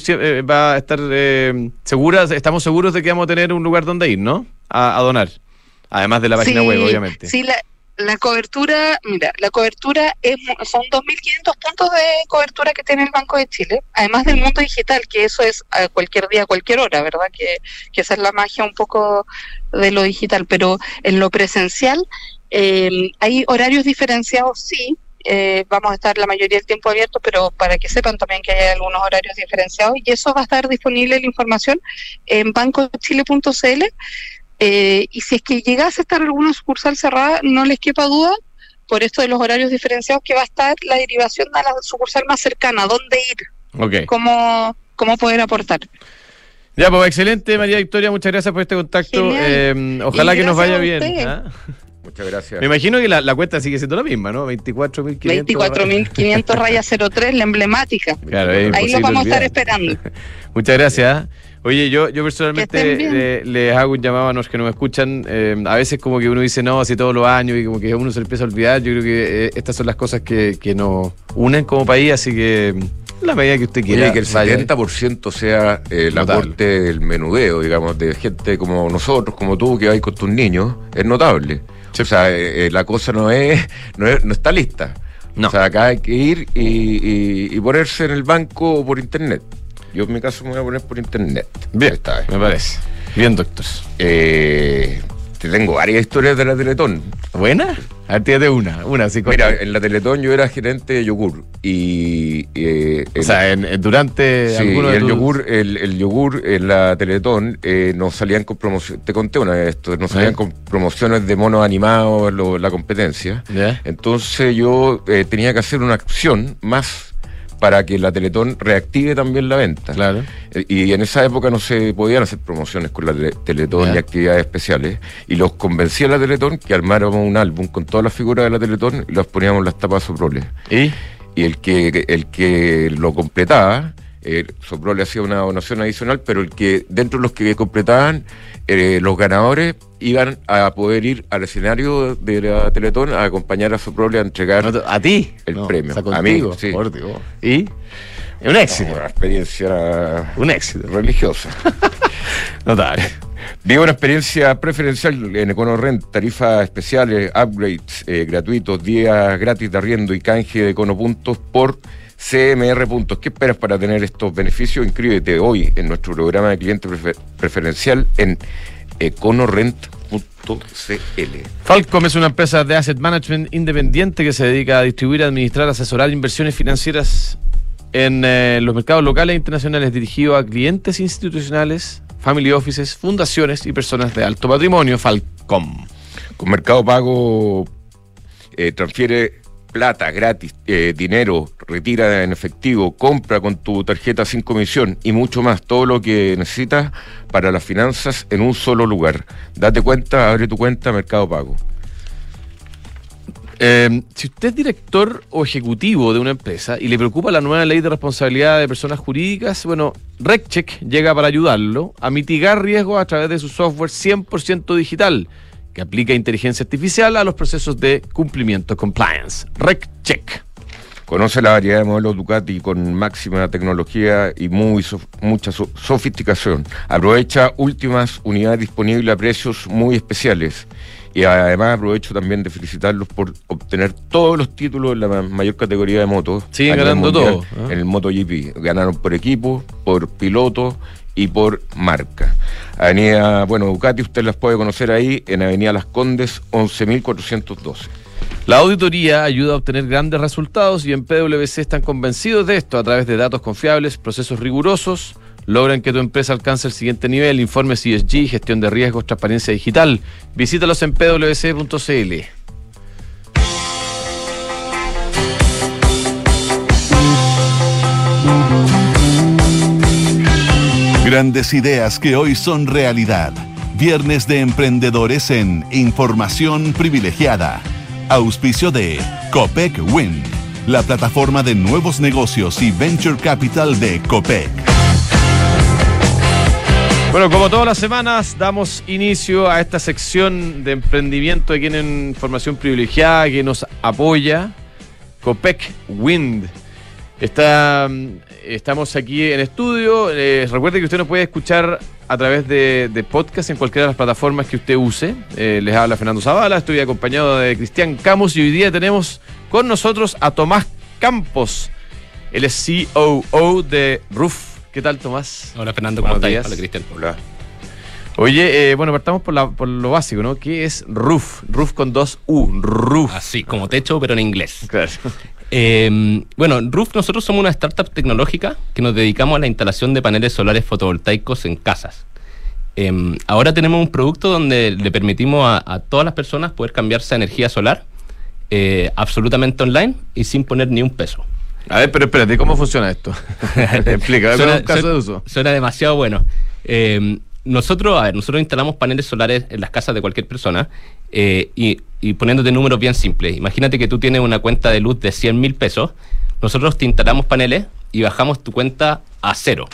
va a estar segura, estamos seguros de que vamos a tener un lugar donde ir, ¿no? A, donar. Además de la página web, obviamente. Sí, la, la cobertura, mira, la cobertura es, son 2.500 puntos de cobertura que tiene el Banco de Chile, además del mundo digital, que eso es a cualquier día, a cualquier hora, ¿verdad? Que, que esa es la magia un poco de lo digital, pero en lo presencial eh, hay horarios diferenciados, sí, eh, vamos a estar la mayoría del tiempo abiertos, pero para que sepan también que hay algunos horarios diferenciados y eso va a estar disponible la información en bancochile.cl eh, y si es que llegase a estar alguna sucursal cerrada, no les quepa duda, por esto de los horarios diferenciados, que va a estar la derivación a la sucursal más cercana, dónde ir, okay. cómo, cómo poder aportar. Ya, pues excelente, María Victoria, muchas gracias por este contacto. Eh, ojalá que nos vaya bien. ¿ah? Muchas gracias. Me imagino que la, la cuenta sigue siendo la misma, ¿no? 24.500. 24.500 rayas 03, la emblemática. Claro, es Ahí los vamos a estar esperando. [laughs] Muchas gracias. Oye, yo, yo personalmente le- les hago un llamado a los que nos escuchan. eh, a veces como que uno dice no, así todos los años y como que uno se empieza a olvidar. Yo creo que eh, estas son las cosas que, que nos unen como país, así que la medida que usted quiera. Oye, que el vaya. 70% sea eh, el Notable. aporte del menudeo, digamos, de gente como nosotros, como tú, que vais con tus niños, es notable. O sea, eh, eh, la cosa no es, no es- no está lista. No. O sea, acá hay que ir y, y- y ponerse en el banco o por internet. Yo en mi caso me voy a poner por internet. Bien, Esta vez. me parece. Bien, doctor. Eh, te tengo varias historias de la Teletón. ¿Buena? A ver, tírate una. Una, así Mira, en la Teletón yo era gerente de yogur y... eh, O sea, en- en- durante Sí, alguno de el tus- yogur, el, el yogur en la Teletón eh, nos salían con promociones, te conté una vez esto, nos salían ¿Eh? con promociones de monos animados, lo- la competencia. ¿Ya? Entonces yo eh, tenía que hacer una acción más para que la Teletón reactive también la venta. Claro. Eh, Y en esa época no se podían hacer promociones con la tele- Teletón Ya. y actividades especiales. Y los convencí a la Teletón que armáramos un álbum con todas las figuras de la Teletón y las poníamos en las tapas soproles ¿Y? y el que el que lo completaba eh, Sopro le hacía una donación adicional pero el que dentro de los que completaban eh, los ganadores iban a poder ir al escenario de la Teletón a acompañar a Soprole a entregar No ¿A ti? El No, premio. o sea, A mí, sí. por Dios. ¿Y? Un éxito. una experiencia Un éxito. religiosa [laughs] Notable. Vive una experiencia preferencial en EconoRent, tarifas especiales, upgrades eh, gratuitos, días gratis de arriendo y canje de Econopuntos por CMR Puntos. ¿Qué esperas para tener estos beneficios? Inscríbete hoy en nuestro programa de cliente prefer- preferencial en econorent.cl. Falcom es una empresa de asset management independiente que se dedica a distribuir, administrar, asesorar inversiones financieras en eh, los mercados locales e internacionales dirigido a clientes institucionales, family offices, fundaciones y personas de alto patrimonio. Falcom. Con Mercado Pago eh, transfiere plata gratis, eh, dinero, retira en efectivo, compra con tu tarjeta sin comisión y mucho más. Todo lo que necesitas para las finanzas en un solo lugar. Date cuenta, abre tu cuenta Mercado Pago. Eh, si usted es director o ejecutivo de una empresa y le preocupa la nueva ley de responsabilidad de personas jurídicas, bueno, RecCheck llega para ayudarlo a mitigar riesgos a través de su software 100% digital que aplica inteligencia artificial a los procesos de cumplimiento compliance. RecCheck. Conoce la variedad de modelos Ducati con máxima tecnología y muy sof- mucha so- sofisticación. Aprovecha últimas unidades disponibles a precios muy especiales. Y además aprovecho también de felicitarlos por obtener todos los títulos en la ma- mayor categoría de motos. Siguen ganando mundial, todo, ¿eh? En el MotoGP. Ganaron por equipo, por piloto y por marca. Avenida, bueno, Ducati usted las puede conocer ahí en Avenida Las Condes 11.412. La auditoría ayuda a obtener grandes resultados y en PwC están convencidos de esto a través de datos confiables, procesos rigurosos, logran que tu empresa alcance el siguiente nivel, informes ESG, gestión de riesgos, transparencia digital. Visítalos en pwc.cl. Grandes ideas que hoy son realidad. Viernes de emprendedores en Información Privilegiada. Auspicio de Copec Win, la plataforma de nuevos negocios y venture capital de Copec. Bueno, como todas las semanas, damos inicio a esta sección de emprendimiento aquí en Información Privilegiada que nos apoya, Copec Wind. Está, mm, estamos aquí en estudio. Eh, recuerde que usted nos puede escuchar a través de, de podcast en cualquiera de las plataformas que usted use. Eh, les habla Fernando Zavala, estoy acompañado de Cristian Camus y hoy día tenemos con nosotros a Tomás Campos. Él es COO de Roof. ¿Qué tal, Tomás? Hola Fernando, ¿cómo Buenos estás? días. Hola Cristian. Hola. Oye, eh, bueno, partamos por, la- por lo básico, ¿no? ¿Qué es Roof? Roof con dos U. Roof. Así, como techo, pero en inglés. Claro. Eh, bueno, Roof, nosotros somos una startup tecnológica que nos dedicamos a la instalación de paneles solares fotovoltaicos en casas. Eh, ahora tenemos un producto donde le permitimos a, a todas las personas poder cambiarse a energía solar eh, absolutamente online y sin poner ni un peso. A ver, pero espérate, ¿cómo funciona esto? Explica, a ver, Suena- un caso suena- de uso. Suena demasiado bueno. Eh, nosotros, a ver, nosotros instalamos paneles solares en las casas de cualquier persona eh, y, y poniéndote números bien simples. Imagínate que tú tienes una cuenta de luz de 100 mil pesos. Nosotros te instalamos paneles y bajamos tu cuenta a cero.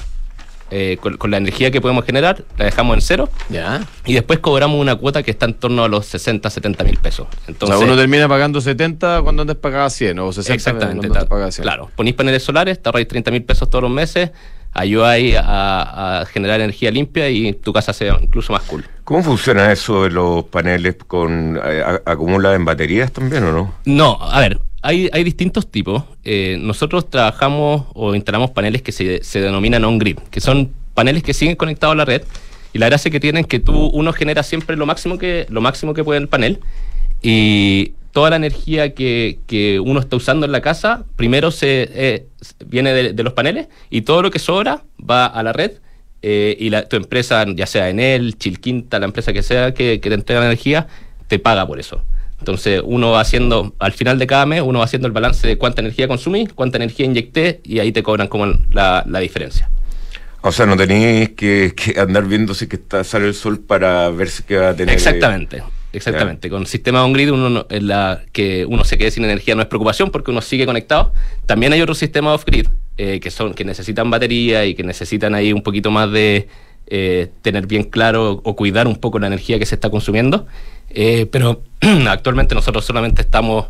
Eh, con, con la energía que podemos generar, la dejamos en cero Ya. y después cobramos una cuota que está en torno a los 60, 70 mil pesos. Entonces, o sea, uno termina pagando 70 cuando antes pagaba 100 o 60 Exactamente, cuando antes ta- pagaba 100. claro. Ponís paneles solares, te ahorráis 30 mil pesos todos los meses, ayudáis a, a generar energía limpia y tu casa sea incluso más cool. ¿Cómo funciona eso de los paneles con eh, acumula en baterías también o no? No, a ver, hay, hay distintos tipos. Eh, nosotros trabajamos o instalamos paneles que se, se denominan on-grid, que son paneles que siguen conectados a la red. Y la gracia que tienen es que tú, uno genera siempre lo máximo que, lo máximo que puede el panel. Y toda la energía que, que uno está usando en la casa, primero se eh, viene de, de los paneles y todo lo que sobra va a la red. eh, y la, tu empresa, ya sea Enel, Chilquinta, la empresa que sea que, que te entrega la energía, te paga por eso. Entonces uno va haciendo, al final de cada mes, uno va haciendo el balance de cuánta energía consumí, cuánta energía inyecté y ahí te cobran como la, la diferencia. O sea, no tenéis que, que andar viendo si que está, sale el sol para ver si que va a tener. eh, Exactamente. Con sistema on-grid, uno no- en la, que uno se quede sin energía no es preocupación porque uno sigue conectado. También hay otros sistemas off-grid eh, que, son, que necesitan batería y que necesitan ahí un poquito más de eh, tener bien claro o cuidar un poco la energía que se está consumiendo. Eh, pero [clears throat] actualmente nosotros solamente estamos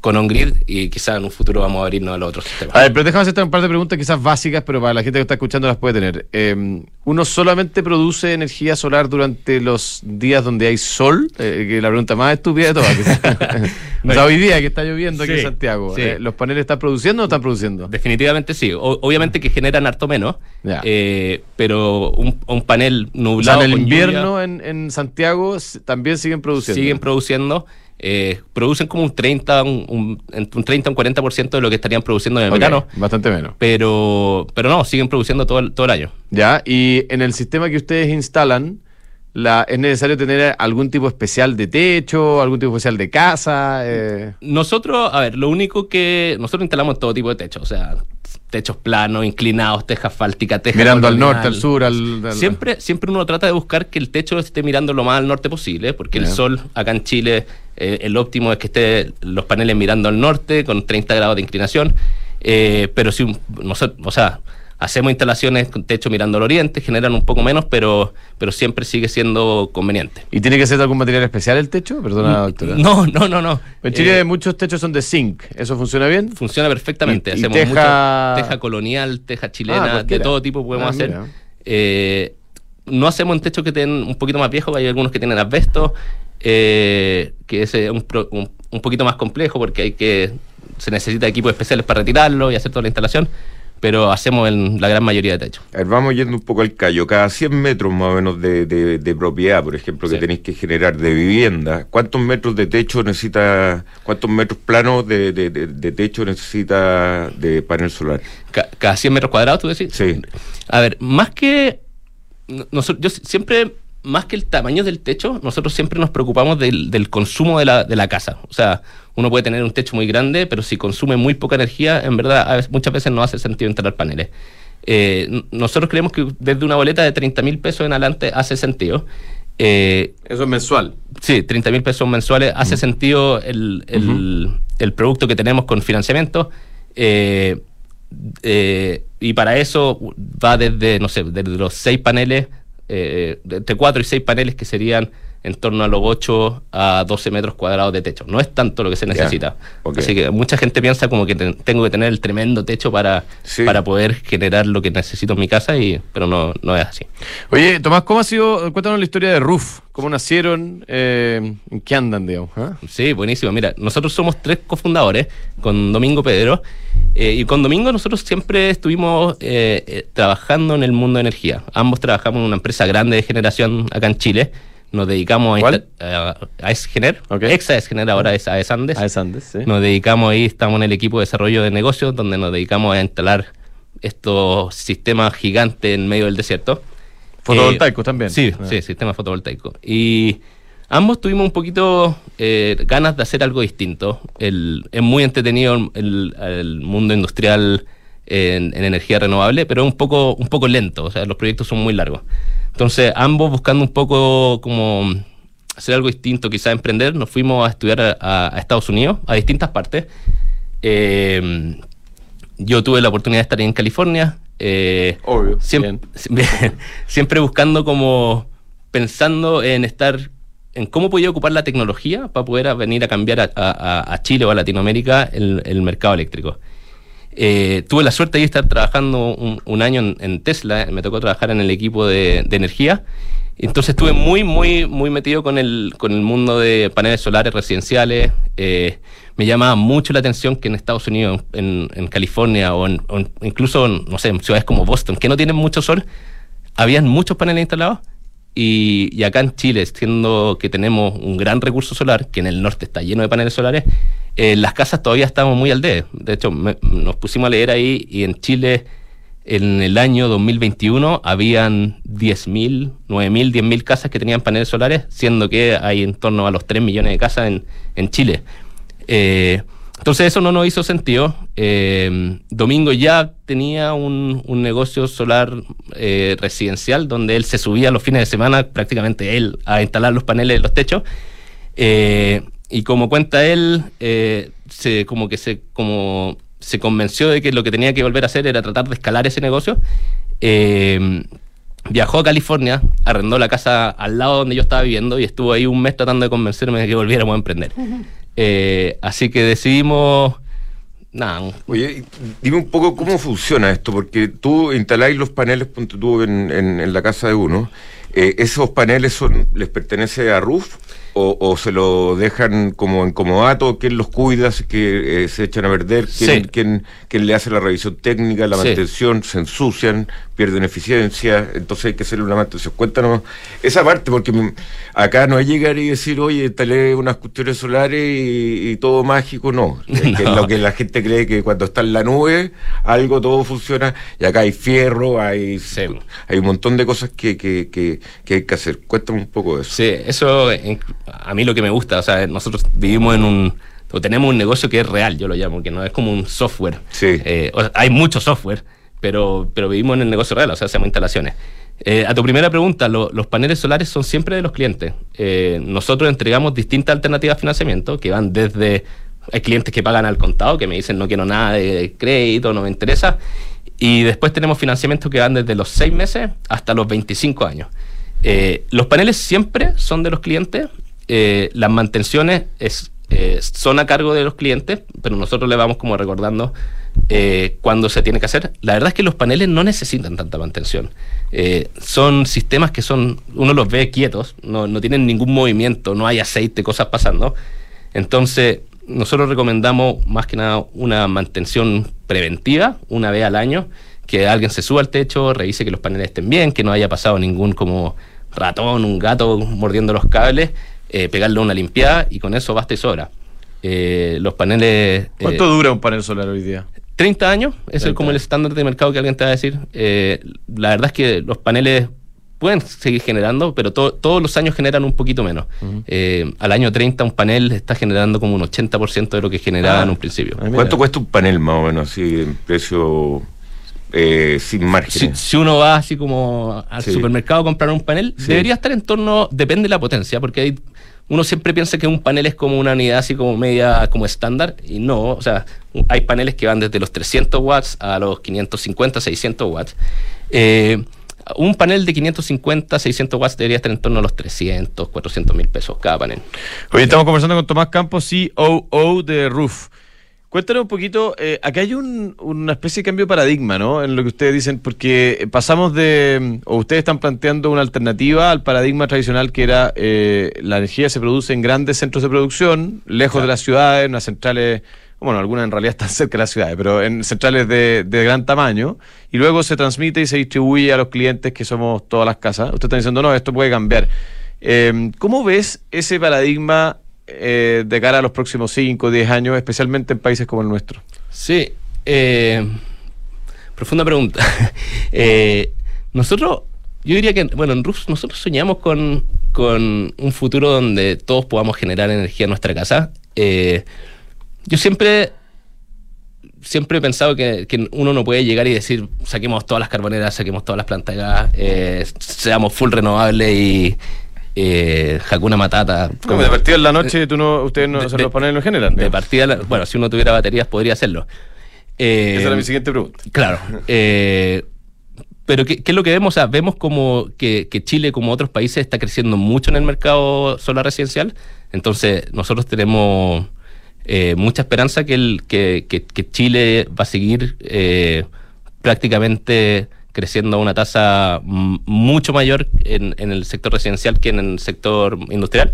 con on-grid y quizás en un futuro vamos a abrirnos a los otros sistemas. A ver, pero déjame hacerte un par de preguntas quizás básicas, pero para la gente que está escuchando las puede tener. Eh, ¿Uno solamente produce energía solar durante los días donde hay sol? Eh, que la pregunta más estúpida de todas. [laughs] o sea, hoy día que está lloviendo aquí en Santiago, sí. eh, ¿los paneles están produciendo o no están produciendo? Definitivamente sí. O- obviamente que generan harto menos, Ya. eh, pero un, un panel O sea, nublado. en el lluvia, invierno en, en Santiago también siguen produciendo. siguen produciendo. Eh, producen como un 30, un, un, un 30 a un 40% de lo que estarían produciendo en el Ok, verano. Bastante menos. Pero, pero no, siguen produciendo todo el, todo el año. Ya, y en el sistema que ustedes instalan, la, ¿es necesario tener algún tipo especial de techo, algún tipo especial de casa? Eh, Nosotros, a ver, lo único que. Nosotros instalamos todo tipo de techos, o sea, techos planos, inclinados, teja asfáltica, teja. mirando al norte, al sur, al... al- Siempre, siempre uno trata de buscar que el techo esté mirando lo más al norte posible, porque el sol acá en Chile, eh, el óptimo es que esté los paneles mirando al norte con 30 grados de inclinación. Eh, pero si un- nosotros, o sea, hacemos instalaciones con techo mirando al oriente, generan un poco menos, pero, pero siempre sigue siendo conveniente. ¿Y tiene que ser de algún material especial el techo? Perdona, doctora. Mm, No, no, no, no. En Chile Eh, muchos techos son de zinc. ¿Eso funciona bien? funciona perfectamente. Y- y Hacemos teja- mucho- teja colonial, teja Ah, chilena, de cualquiera. todo tipo podemos Ah, hacer. Eh, no hacemos en techos que tienen un poquito más viejos, hay algunos que tienen asbesto, eh, que es un, un- un poquito más complejo porque hay que se necesita equipos especiales para retirarlo y hacer toda la instalación, pero hacemos en la gran mayoría de techos. A ver, vamos yendo un poco al callo. Cada 100 metros más o menos de, de- de propiedad, por ejemplo, que Sí. tenéis que generar de vivienda, ¿cuántos metros de techo necesita, cuántos metros planos de, de- techo necesita de panel solar? Ca- cada 100 metros cuadrados, tú decís. Sí. A ver, más que. noso- yo si- siempre, más que el tamaño del techo, nosotros siempre nos preocupamos del, del consumo de la, de la casa. O sea, uno puede tener un techo muy grande, pero si consume muy poca energía, en verdad, a veces- muchas veces no hace sentido instalar paneles. Eh, nosotros creemos que desde una boleta de 30 mil pesos en adelante hace sentido. Eh, Eso es mensual. Sí, 30 mil pesos mensuales. Hace sentido el, el- el producto que tenemos con financiamiento. eh, eh, y para eso va desde, no sé, desde los seis paneles, eh, entre 4 y 6 paneles que serían en torno a los 8 a 12 metros cuadrados de techo. No es tanto lo que se necesita. Así que mucha gente piensa como que te- tengo que tener el tremendo techo para, Sí. para poder generar lo que necesito en mi casa, y, pero no, no es así. Oye, Tomás, ¿cómo ha sido? Cuéntanos la historia de Roof. ¿Cómo nacieron? Eh, ¿En qué andan, digamos? ah? Sí, buenísimo. Mira, nosotros somos tres cofundadores con Domingo Pedro. eh, y con Domingo nosotros siempre estuvimos eh, eh, trabajando en el mundo de energía. Ambos trabajamos en una empresa grande de generación acá en Chile. Nos dedicamos a, a, a Esgener. Ok. Exa Esgener ahora es AES Andes. A Andes, sí. Nos dedicamos ahí, estamos en el equipo de desarrollo de negocios, donde nos dedicamos a instalar estos sistemas gigantes en medio del desierto. Fotovoltaicos Eh, también. Sí, Ah. sí, sistema fotovoltaico. Y ambos tuvimos un poquito eh, ganas de hacer algo distinto. El, es muy entretenido el, el mundo industrial en, en energía renovable, pero un poco, un poco lento, o sea, los proyectos son muy largos. Entonces, ambos buscando un poco como hacer algo distinto, quizás emprender, nos fuimos a estudiar a, a Estados Unidos, a distintas partes. Eh, yo tuve la oportunidad de estar en California. eh, Obvio. Siempre, bien. [laughs] siempre buscando como pensando en estar en cómo podía ocupar la tecnología para poder venir a cambiar a, a- a Chile o a Latinoamérica el, el mercado eléctrico. Eh, tuve la suerte de estar trabajando un, año en, Tesla, me tocó trabajar en el equipo de, energía, entonces estuve muy, muy, muy metido con el, con el mundo de paneles solares residenciales. eh, me llamaba mucho la atención que en Estados Unidos, en, California o, incluso, no sé, en ciudades como Boston, que no tienen mucho sol, habían muchos paneles instalados y, y acá en Chile, siendo que tenemos un gran recurso solar, que en el norte está lleno de paneles solares, eh, las casas todavía estamos muy al debe. De hecho, nos pusimos a leer ahí y en Chile, en el año 2021, habían 10.000, 9.000, 10.000 casas que tenían paneles solares, siendo que hay en torno a los 3 millones de casas en, en Chile. Eh, entonces eso no nos hizo sentido. Eh, Domingo ya tenía un, un negocio solar residencial donde él se subía los fines de semana, prácticamente él, a instalar los paneles en los techos. Y como cuenta él, eh, se, como que se, como se convenció de que lo que tenía que volver a hacer era tratar de escalar ese negocio. Eh, viajó a California, arrendó la casa al lado donde yo estaba viviendo y estuvo ahí un mes tratando de convencerme de que volviéramos a emprender. Eh, así que decidimos, nada, Oye, dime un poco cómo funciona esto, porque tú instaláis los paneles, tú en, en- en la casa de uno. eh, ¿Esos paneles son, les pertenece a RUF o, o se lo dejan como en comodato? ¿Quién los cuida? que eh, se echan a perder? ¿Quién, Sí. quién- quién le hace la revisión técnica, la Sí. mantención? ¿Se ensucian? ¿Pierden eficiencia? Entonces hay que hacerle una mantención. Cuéntanos esa parte, porque acá no es llegar y decir, oye, instalé unas cuestiones solares y, y todo mágico, no. [laughs] Es que No. lo que la gente cree que cuando está en la nube, algo todo funciona, y acá hay fierro, hay, Sí. hay un montón de cosas que, que, que, que hay que hacer. Cuéntame un poco de eso. Sí, eso en- a mí lo que me gusta, o sea, nosotros vivimos en un, o tenemos un negocio que es real, yo lo llamo, que no es como un software. Sí. Eh, o sea, hay mucho software, pero, pero vivimos en el negocio real, o sea, hacemos instalaciones. Eh, a tu primera pregunta, lo- los paneles solares son siempre de los clientes. Eh, nosotros entregamos distintas alternativas de financiamiento que van desde... Hay clientes que pagan al contado, que me dicen no quiero nada de crédito, no me interesa. Y después tenemos financiamientos que van desde los 6 meses hasta los 25 años. Eh, los paneles siempre son de los clientes, eh, las mantenciones es, eh, son a cargo de los clientes, pero nosotros le vamos como recordando eh, cuando se tiene que hacer. La verdad es que los paneles no necesitan tanta mantención. Eh, son sistemas que son, uno los ve quietos, no, no tienen ningún movimiento, no hay aceite, cosas pasando. Entonces, nosotros recomendamos más que nada una mantención preventiva, una vez al año, que alguien se suba al techo, revise que los paneles estén bien, que no haya pasado ningún como ratón, un gato mordiendo los cables, eh, pegarle una limpiada y con eso basta y sobra. Eh, los paneles... eh, ¿Cuánto dura un panel solar hoy día? 30 años, es el, 30 como el estándar de mercado que alguien te va a decir. Eh, la verdad es que los paneles pueden seguir generando, pero to- todos los años generan un poquito menos. Eh, al año 30 un panel está generando como un 80% de lo que generaba Ah. en un principio. Ah. ¿Cuánto cuesta un panel más o menos, así, en precio eh, sin Si, margen? si uno va así como al Sí. supermercado a comprar un panel, Sí. debería estar en torno, depende de la potencia, porque hay, uno siempre piensa que un panel es como una unidad así como media como estándar, y no, o sea, hay paneles que van desde los 300 watts a los 550, 600 watts. Eh, un panel de 550, 600 watts debería estar en torno a los 300, 400 mil pesos cada panel. Hoy estamos conversando con Tomás Campos, COO de Roof. Cuéntanos un poquito, eh, acá hay un- una especie de cambio de paradigma, ¿no? En lo que ustedes dicen, porque pasamos de, o ustedes están planteando una alternativa al paradigma tradicional que era eh, la energía se produce en grandes centros de producción, lejos de las ciudades, en unas centrales, bueno, algunas en realidad están [laughs] cerca de las ciudades, pero en centrales de, de gran tamaño, y luego se transmite y se distribuye a los clientes que somos todas las casas. Ustedes están diciendo, no, esto puede cambiar. Eh, ¿Cómo ves ese paradigma eh, de cara a los próximos 5 o 10 años, especialmente en países como el nuestro? Sí, eh, profunda pregunta. [laughs] Eh, nosotros, yo diría que, bueno, en RUF nosotros soñamos con, con un futuro donde todos podamos generar energía en nuestra casa. Yo siempre siempre he pensado que, uno no puede llegar y decir, saquemos todas las carboneras, saquemos todas las plantas de gas, seamos full renovables y eh, Hakuna Matata. Como de partida en la noche, tú no, ustedes no se los paneles no generan. De partida, la- bueno, si uno tuviera baterías podría hacerlo. Eh, Esa era mi siguiente pregunta. Claro. [laughs] eh, pero ¿qué, qué es lo que vemos? O sea, vemos como que, que Chile, como otros países, está creciendo mucho en el mercado solar residencial. Entonces, nosotros tenemos eh, mucha esperanza que, el, que, que- que Chile va a seguir eh, prácticamente creciendo a una tasa mucho mayor en, en el sector residencial que en el sector industrial.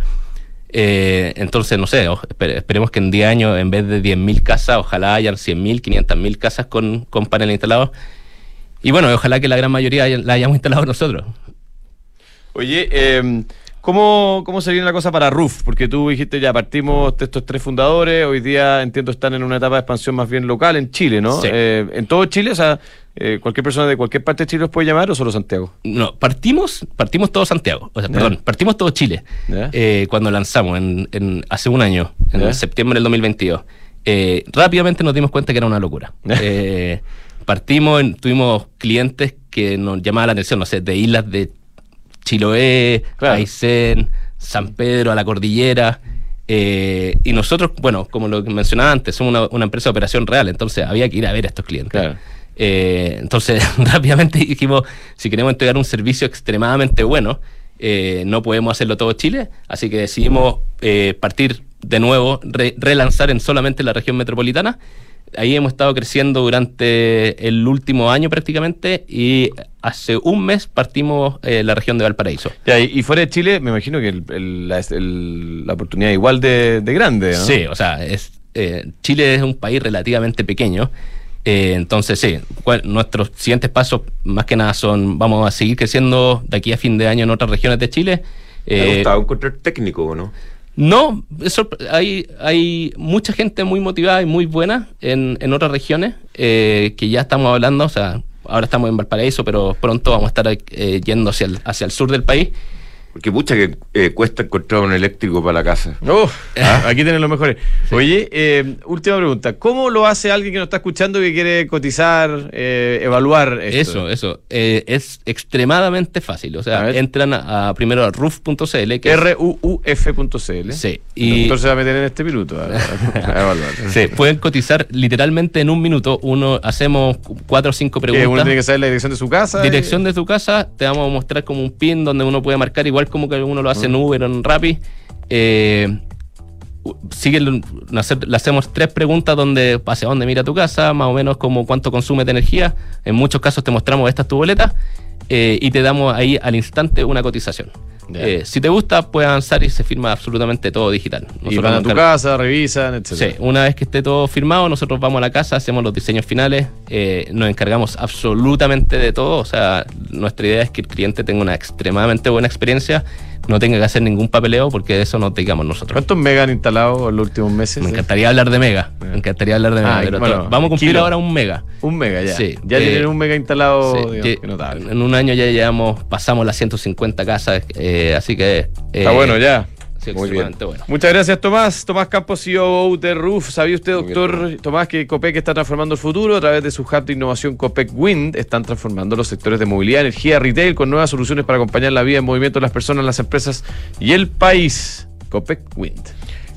Eh, entonces, no sé, o- espe- esperemos que en 10 años, en vez de 10.000 casas, ojalá hayan 100.000, 500.000 casas con, con paneles instalados. Y bueno, ojalá que la gran mayoría la hayamos instalado nosotros. Oye, eh, ¿cómo, ¿cómo se viene la cosa para Roof? Porque tú dijiste ya partimos de estos tres fundadores, hoy día entiendo están en una etapa de expansión más bien local en Chile, ¿no? Sí. Eh, en todo Chile, o sea, eh, cualquier persona de cualquier parte de Chile los puede llamar o solo Santiago. No, partimos, partimos todo Santiago, o sea, perdón, partimos todo Chile eh, cuando lanzamos en, en- hace un año, en septiembre del 2022. Eh, rápidamente nos dimos cuenta que era una locura. Eh, partimos, tuvimos clientes que nos llamaban la atención, no sé, de islas de Chiloé, Claro. Aysén, San Pedro, a la cordillera. eh, y nosotros, bueno, como lo que mencionaba antes, somos una, una empresa de operación real, entonces había que ir a ver a estos clientes. Claro. Eh, entonces, [laughs] rápidamente dijimos, si queremos entregar un servicio extremadamente bueno, eh, no podemos hacerlo todo Chile, así que decidimos eh, partir de nuevo, re- relanzar en solamente la región metropolitana. Ahí hemos estado creciendo durante el último año prácticamente y hace un mes partimos eh, la región de Valparaíso. Ya, y, y fuera de Chile, me imagino que el- el- la, el- la oportunidad igual de, de grande, ¿no? Sí, o sea, es, eh, Chile es un país relativamente pequeño. Eh, entonces, sí, cual- nuestros siguientes pasos más que nada son, vamos a seguir creciendo de aquí a fin de año en otras regiones de Chile. Eh, gustado encontrar técnico, ¿o ¿no? no, eso, hay, hay mucha gente muy motivada y muy buena en, en otras regiones eh, que ya estamos hablando, o sea, ahora estamos en Valparaíso, pero pronto vamos a estar eh, yendo hacia el, hacia el sur del país. Porque mucha que eh, cuesta encontrar un eléctrico para la casa. Oh, [laughs] aquí tienen los mejores. Oye, eh, última pregunta. ¿Cómo lo hace alguien que nos está escuchando que quiere cotizar, eh, evaluar esto? Eso, eso. Eh, es extremadamente fácil. O sea, entran a, a primero a es- ruuf.cl. Sí, Y... doctor se va a meter en este minuto a, a- a [laughs] evaluar. Sí, pueden cotizar literalmente en un minuto. Uno hacemos cuatro o cinco Que uno preguntas. tiene que saber la dirección de su casa. Dirección de tu casa, te vamos a mostrar como un pin donde uno puede marcar, igual como que uno lo hace en Uber o en Rappi. Eh, sigue le hacemos tres preguntas donde hacia dónde mira tu casa, más o menos como cuánto consume de energía. En muchos casos te mostramos esta es tu boleta eh, y te damos ahí al instante una cotización. Eh, si te gusta, puedes avanzar y se firma absolutamente todo digital. Y Nosotros van a tu casa, revisan, etc. Sí, una vez que esté todo firmado, nosotros vamos a la casa, hacemos los diseños finales, eh, nos encargamos absolutamente de todo. O sea, nuestra idea es que el cliente tenga una extremadamente buena experiencia, no tenga que hacer ningún papeleo, porque de eso nos dedicamos nosotros. ¿Cuántos megas han instalado en los últimos meses? Me encantaría hablar de Mega, me encantaría hablar de Mega, Ah, pero bueno, vamos a cumplir kilo. ahora un Mega. Un mega ya. Sí, ya eh, tienen un mega instalado, Sí, digamos, que que notable. en un año ya llevamos, pasamos las 150 casas, eh, así que... eh, Está bueno ya. Sí, Muy bien. bueno. Muchas gracias, Tomás. Tomás Campos, CEO de Roof. ¿Sabía usted, bien, doctor Tomás, que Copec está transformando el futuro? A través de su hub de innovación Copec Wind, están transformando los sectores de movilidad, energía, retail, con nuevas soluciones para acompañar la vida en movimiento de las personas, las empresas y el país. Copec Wind.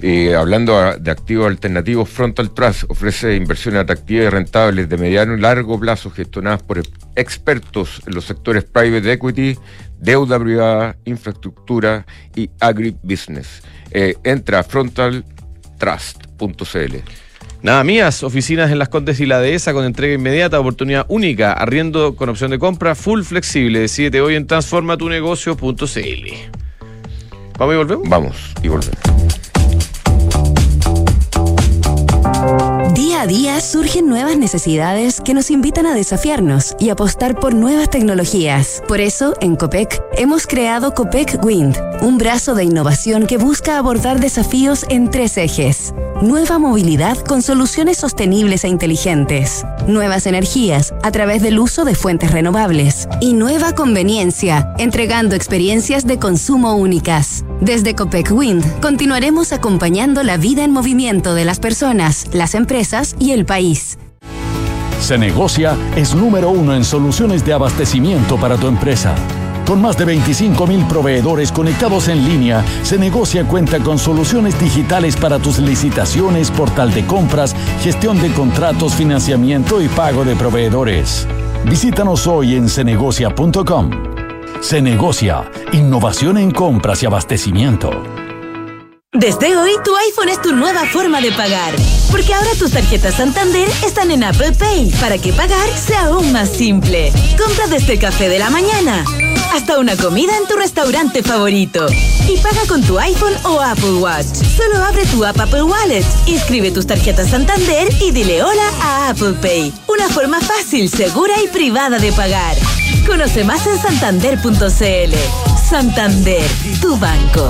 Eh, hablando de activos alternativos, Frontal Trust ofrece inversiones atractivas y rentables de mediano y largo plazo gestionadas por expertos en los sectores private equity, deuda privada, infraestructura y agribusiness. Eh, entra a frontaltrust.cl. Nada mías, oficinas en Las Condes y la Dehesa con entrega inmediata, oportunidad única, arriendo con opción de compra, full flexible. Decídete hoy en transformatunegocio.cl. ¿Vamos y volvemos? Vamos y volvemos. Día a día surgen nuevas necesidades que nos invitan a desafiarnos y apostar por nuevas tecnologías. Por eso, en COPEC, hemos creado COPEC Wind, un brazo de innovación que busca abordar desafíos en tres ejes. Nueva movilidad con soluciones sostenibles e inteligentes. Nuevas energías a través del uso de fuentes renovables. Y nueva conveniencia, entregando experiencias de consumo únicas. Desde Copec Wind continuaremos acompañando la vida en movimiento de las personas, las empresas y el país. Se negocia es número uno en soluciones de abastecimiento para tu empresa. Con más de 25 mil proveedores conectados en línea, Se Negocia cuenta con soluciones digitales para tus licitaciones, portal de compras, gestión de contratos, financiamiento y pago de proveedores. Visítanos hoy en cenegocia.com. Se Negocia, innovación en compras y abastecimiento. Desde hoy, tu iPhone es tu nueva forma de pagar. Porque ahora tus tarjetas Santander están en Apple Pay para que pagar sea aún más simple. Compra desde el café de la mañana hasta una comida en tu restaurante favorito. Y paga con tu iPhone o Apple Watch. Solo abre tu app Apple Wallet, inscribe tus tarjetas Santander y dile hola a Apple Pay. Una forma fácil, segura y privada de pagar. Conoce más en santander.cl. Santander, tu banco.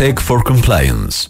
Tech for Compliance.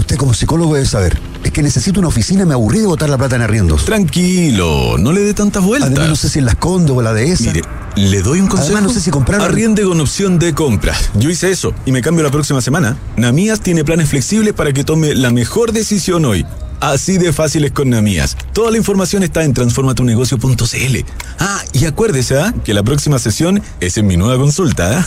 Usted como psicólogo debe saber. Es que necesito una oficina, me aburrí de botar la plata en arriendos. Tranquilo, no le dé tantas vueltas. Además, no sé si en las Conde o la de esa. Mire, le doy un consejo. Además, no sé si comprar. Arriende con opción de compra. Yo hice eso y me cambio la próxima semana. Namías tiene planes flexibles para que tome la mejor decisión hoy. Así de fáciles con Namías. Toda la información está en transformatunegocio.cl. Ah, y acuérdese, ¿ah? Que la próxima sesión es en mi nueva consulta, ¿ah?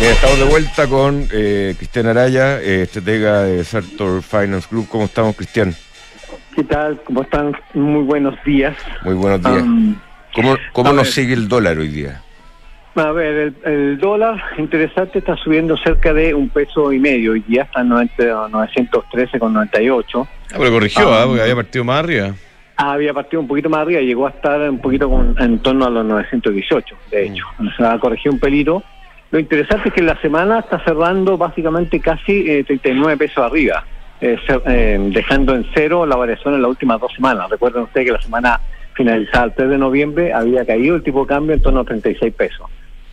Bien, estamos de vuelta con eh, Cristian Araya, eh, estratega de Sartor Finance Group. ¿Cómo estamos, Cristian? ¿Qué tal? ¿Cómo están? Muy buenos días. Muy buenos días. Um, ¿Cómo, cómo nos ver. sigue el dólar hoy día? a ver, el, el dólar, interesante, está subiendo cerca de un peso y medio. Hoy día está en 90 913,98. Ah, pero corrigió, Ah, ah, porque había partido más arriba. Ah, había partido un poquito más arriba, llegó a estar un poquito con- en torno a los 918, de hecho. O sea, corrigió un pelito. Lo interesante es que la semana está cerrando básicamente casi eh, 39 pesos arriba, eh, eh, dejando en cero la variación en las últimas dos semanas. Recuerden ustedes que la semana finalizada el 3 de noviembre había caído el tipo de cambio en torno a 36 pesos.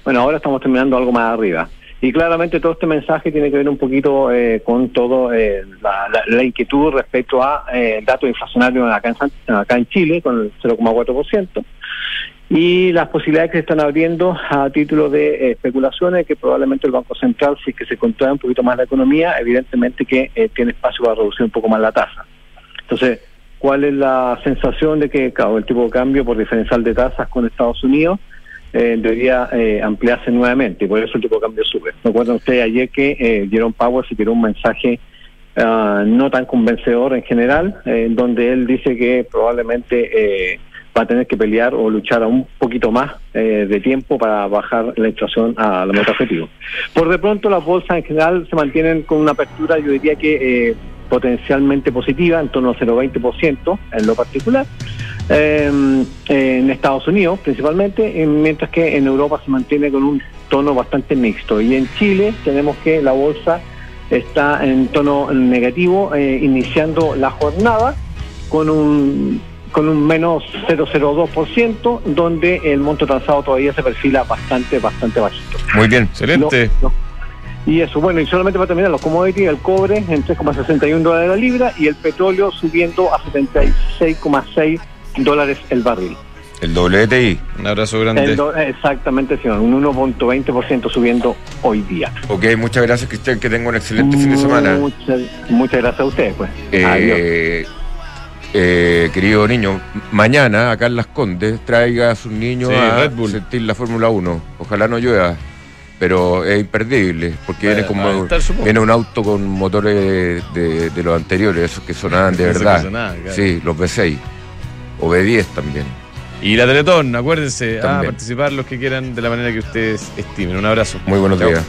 Bueno, ahora estamos terminando algo más arriba. Y claramente todo este mensaje tiene que ver un poquito eh, con todo la, la- inquietud respecto a eh, el dato inflacionario acá en, acá en Chile con el 0,4% y las posibilidades que se están abriendo a título de eh, especulaciones que probablemente el Banco Central, si es que se contrae un poquito más la economía, evidentemente que eh, tiene espacio para reducir un poco más la tasa. Entonces, ¿cuál es la sensación de que claro, el tipo de cambio por diferencial de tasas con Estados Unidos eh, debería eh, ampliarse nuevamente y por eso el tipo de cambio sube? Recuerden ustedes ayer que eh, Jerome Powell se tiró un mensaje ah, no tan convencedor en general, en donde él dice que probablemente va a tener que pelear o luchar a un poquito más eh, de tiempo para bajar la inflación a la meta objetivo. Por de pronto las bolsas en general se mantienen con una apertura, yo diría que eh, potencialmente positiva, en torno al 0,20% en lo particular, eh, en Estados Unidos principalmente, mientras que en Europa se mantiene con un tono bastante mixto. Y en Chile tenemos que la bolsa está en tono negativo, eh, iniciando la jornada con un con un menos 0,02%, donde el monto transado todavía se perfila bastante, bastante bajito. Muy bien. Excelente. Y eso, bueno, y solamente para terminar, los commodities, el cobre en 3,61 dólares la libra y el petróleo subiendo a 76,6 dólares el barril. El WTI. Un abrazo grande. Exactamente, señor, un 1.20% subiendo hoy día. Ok, muchas gracias, Cristian. Que tenga un excelente fin de semana. Muchas, muchas gracias a ustedes, pues. Eh, Adiós. Eh, querido niño, mañana acá en Las Condes traiga a sus niños Sí, a sentir la Fórmula 1. Ojalá no llueva, pero es imperdible, porque viene a como viene un auto con motores de, de los anteriores, esos que sonaban de [laughs] verdad. sonaban, claro. Sí, los V6 o V10 también. Y la Teletón, acuérdense, a participar los que quieran de la manera que ustedes estimen. Un abrazo. Muy buenos Chao. días.